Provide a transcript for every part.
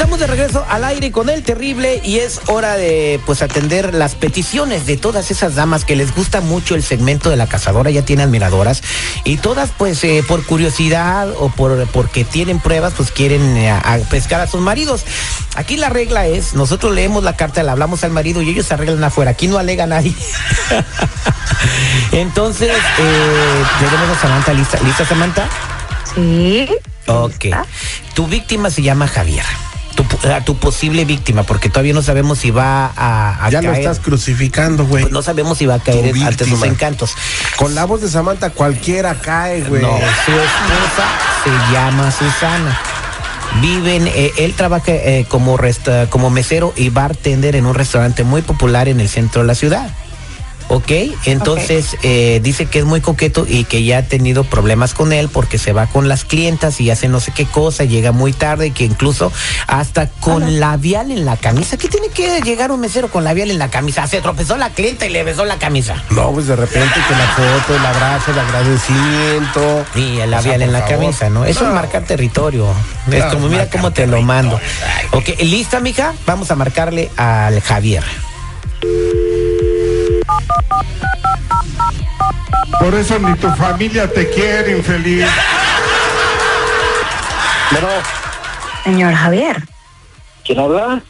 Estamos de regreso al aire con el terrible y es hora de pues atender las peticiones de todas esas damas que les gusta mucho el segmento de la cazadora, ya tiene admiradoras y todas pues eh, por curiosidad o por porque tienen pruebas pues quieren eh, a- pescar a sus maridos. Aquí la regla es, nosotros leemos la carta, le hablamos al marido y ellos se arreglan afuera, aquí no alega nadie. Entonces, eh, tenemos a Samantha lista. ¿Lista Samantha? Sí. Ok. ¿Lista? Tu víctima se llama Javier. A tu posible víctima, porque todavía no sabemos si va a, a Ya lo estás crucificando, güey. Pues no sabemos si va a caer Tu ante sus encantos. Con la voz de Samantha cualquiera cae, güey. No, su esposa se llama Susana. Viven, eh, él trabaja eh, como, resta- como mesero y bartender en un restaurante muy popular en el centro de la ciudad. ¿Ok? Entonces eh, dice que es muy coqueto y que ya ha tenido problemas con él porque se va con las clientas y hace no sé qué cosa, llega muy tarde y que incluso hasta con labial en la camisa. ¿Qué tiene que llegar un mesero con labial en la camisa? Se tropezó la clienta y le besó la camisa. No, pues de repente que la foto, el abrazo, el agradecimiento. Y el O sea, labial en la favor. camisa, ¿no? Eso es No. marcar territorio. Es No, como, mira cómo te lo mando. Ay. Ok, ¿lista, mija? Vamos a marcarle al Javier. Por eso ni tu familia te quiere, infeliz. Bueno, Señor Javier, ¿quién habla?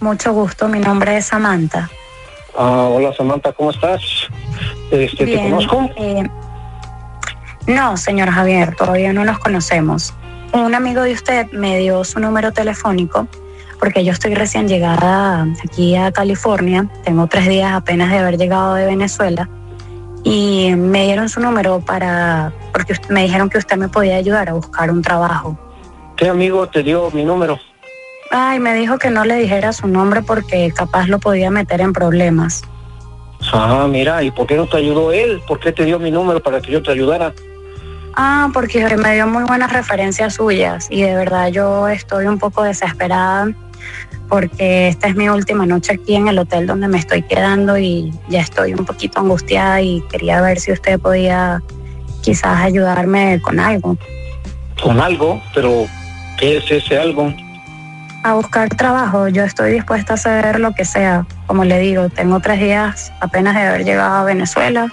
mucho gusto. Mi nombre es Samantha. Ah, hola Samantha, ¿cómo estás? Este, ¿Te Bien, conozco? eh, no, señor Javier, todavía no nos conocemos. Un amigo de usted me dio su número telefónico porque yo estoy recién llegada aquí a California. Tengo tres días apenas de haber llegado de Venezuela y me dieron su número para porque me dijeron que usted me podía ayudar a buscar un trabajo. ¿Qué amigo te dio mi número? Ay, me dijo que no le dijera su nombre porque capaz lo podía meter en problemas. Ah, mira, ¿y por qué no te ayudó él? ¿Por qué te dio mi número para que yo te ayudara? Ah, porque me dio muy buenas referencias suyas y de verdad yo estoy un poco desesperada porque esta es mi última noche aquí en el hotel donde me estoy quedando y ya estoy un poquito angustiada y quería ver si usted podía quizás ayudarme con algo. Con algo, pero ¿qué es ese algo? A buscar trabajo, yo estoy dispuesta a hacer lo que sea. Como le digo, tengo tres días apenas de haber llegado a Venezuela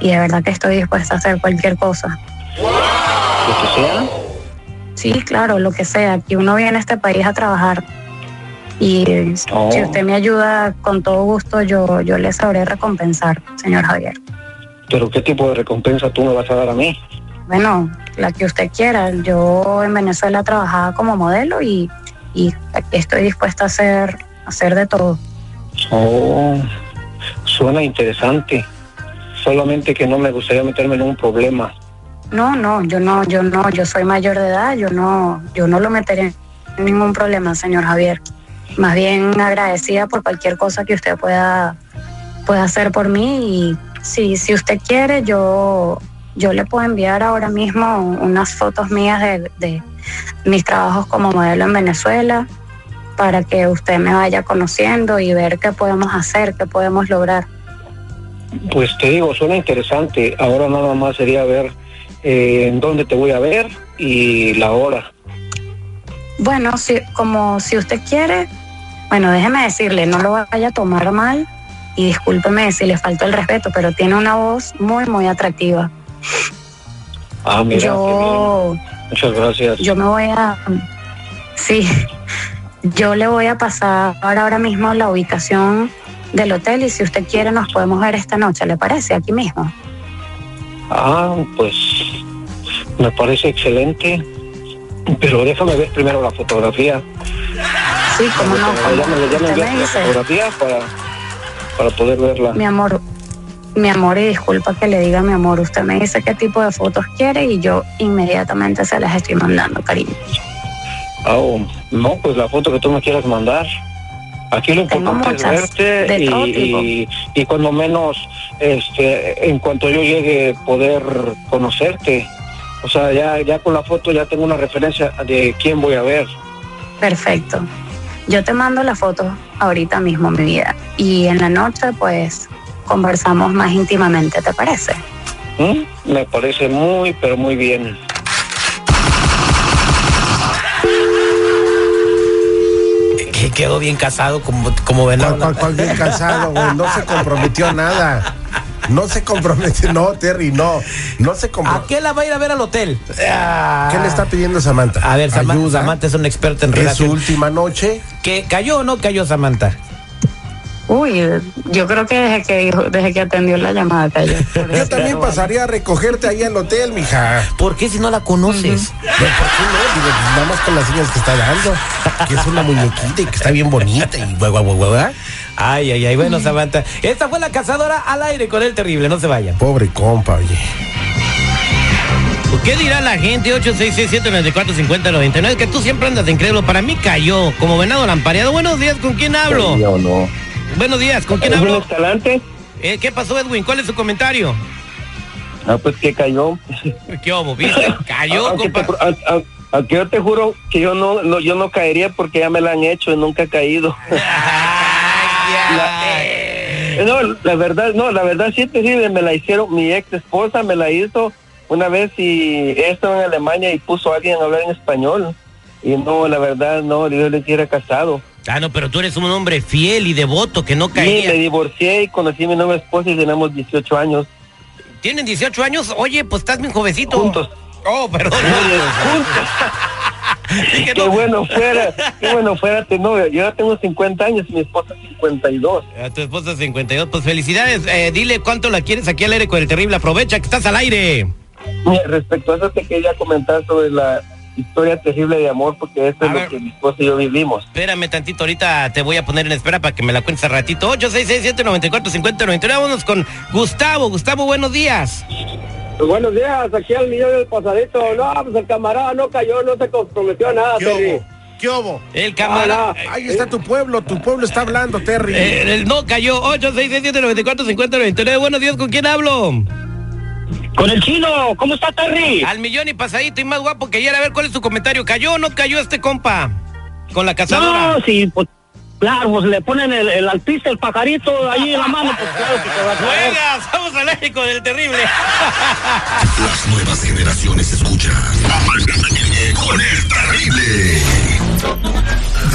y de verdad que estoy dispuesta a hacer cualquier cosa. Lo que sea. Sí, claro, lo que sea. Aquí uno viene a este país a trabajar. Y Oh. si usted me ayuda, con todo gusto, yo, yo le sabré recompensar, señor Javier. Pero ¿qué tipo de recompensa tú me vas a dar a mí? Bueno, la que usted quiera. Yo en Venezuela trabajaba como modelo y, y estoy dispuesta a hacer, a hacer de todo. Oh, suena interesante. Solamente que no me gustaría meterme en un problema. No, no, yo no, yo no, yo soy mayor de edad, yo no, yo no lo meteré en ningún problema, señor Javier. Más bien agradecida por cualquier cosa que usted pueda, pueda hacer por mí y si, si usted quiere, yo, yo le puedo enviar ahora mismo unas fotos mías de, de mis trabajos como modelo en Venezuela para que usted me vaya conociendo y ver qué podemos hacer, qué podemos lograr. Pues te digo, suena interesante. Ahora nada más sería ver eh, en dónde te voy a ver y la hora. Bueno, si, como si usted quiere, bueno, déjeme decirle, no lo vaya a tomar mal y discúlpeme si le faltó el respeto, pero tiene una voz muy, muy atractiva. Ah, mira, yo. Muchas gracias. yo me voy a, sí, yo le voy a pasar ahora mismo la ubicación del hotel y si usted quiere nos podemos ver esta noche, ¿le parece? Aquí mismo. Ah, pues me parece excelente. Pero déjame ver primero la fotografía. Sí, cómo no, Ya como me, ya me usted enviaste me la dice. fotografía para, para poder verla. Mi amor, mi amor, y disculpa que le diga mi amor, usted me dice qué tipo de fotos quiere y yo inmediatamente se las estoy mandando, cariño. Oh, no, pues la foto que tú me quieras mandar. Aquí lo importante es verte todo y, y cuando menos, este, en cuanto yo llegue, poder conocerte. O sea, ya, ya con la foto ya tengo una referencia de quién voy a ver. Perfecto. Yo te mando la foto ahorita mismo, mi vida. Y en la noche, pues, conversamos más íntimamente, ¿te parece? ¿Mm? Me parece muy, pero muy bien. Que quedó bien casado como, como venado. ¿Cuál, cuál, cuál bien casado, güey? No se comprometió a nada. No se comprometió, no, Terry, no. No se ¿A comprometió. qué la va a ir a ver al hotel? Ah. ¿Qué le está pidiendo Samantha? A ver, Samantha, Ayuda. Samantha es una experta en Es su última noche. ¿Que ¿Cayó o no cayó Samantha? Uy, yo creo que desde que, dijo- desde que atendió la llamada cayó. Yo también pasaría a recogerte ahí al hotel, mija. ¿Por qué si no la conoces? No, ¿Por qué no? Digo, pues, nada más con las señas que está dando. Que es una muñequita y que está bien bonita y guau, guau, guau, guau. Ay, ay, ay. Bueno, Samantha. Esta fue la cazadora al aire con el terrible. No se vayan. Pobre compa, oye. ¿Qué dirá la gente? 866-794-5099. Que tú siempre andas de incrédulo. Para mí cayó como venado lampareado. Buenos días, ¿con quién hablo? ¿Sí o no? Buenos días, ¿con quién ¿Es un hablo? escalante? Eh, ¿Qué pasó, Edwin? ¿Cuál es su comentario? Ah, pues que cayó. ¿Qué hubo? ¿Viste? Cayó, aunque, compa. te- a- a- aunque yo te juro que yo no, no, yo no caería porque ya me la han hecho y nunca he caído. Ay, No, la verdad, no, la verdad sí te sirve, me la hicieron, mi ex esposa me la hizo una vez y esto en Alemania y puso a alguien a hablar en español. Y no, la verdad, no, yo le hubiera casado. Ah, no, pero tú eres un hombre fiel y devoto que no Sí, me divorcié y conocí a mi nueva esposa y tenemos 18 años Tienen 18 años. Oye, pues estás bien jovencito. juntos. Oh, perdón. Qué no. bueno fuera, qué bueno fuera tu novia. Yo ya tengo 50 años y mi esposa 52. A tu esposa 52, pues felicidades. Eh, dile cuánto la quieres aquí al aire con el terrible. Aprovecha que estás al aire. Mira, respecto a eso te quería comentar sobre la historia terrible de amor porque eso A es ver. lo que mi esposa y yo vivimos. Espérame tantito, ahorita te voy a poner en espera para que me la cuentes al ratito. 866-794-5099. Vámonos con Gustavo. Gustavo, buenos días. Pues buenos días, aquí al millón del pasadito. No, pues el camarada no cayó, no se comprometió a nada, ¿Qué Terry. hubo? ¿Qué hubo? El camarada. Ah, Ahí está tu pueblo, tu pueblo está hablando, Terry. Eh, el no cayó. 866-794-5099. Buenos días, ¿con quién hablo? Con el chino, ¿cómo está Terry? Al millón y pasadito y más guapo que ayer. A ver cuál es tu comentario. ¿Cayó o no cayó este compa? Con la cazadora. No, sí, pues claro, pues le ponen el, el artista, el pajarito ahí en la mano, pues claro que te va a caer. ¡Juegas! ¡Vamos al aire con el terrible! Las nuevas generaciones escuchan. Con el terrible.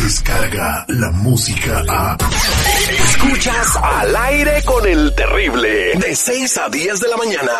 Descarga la música a. Escuchas al aire con el terrible. De 6 a 10 de la mañana.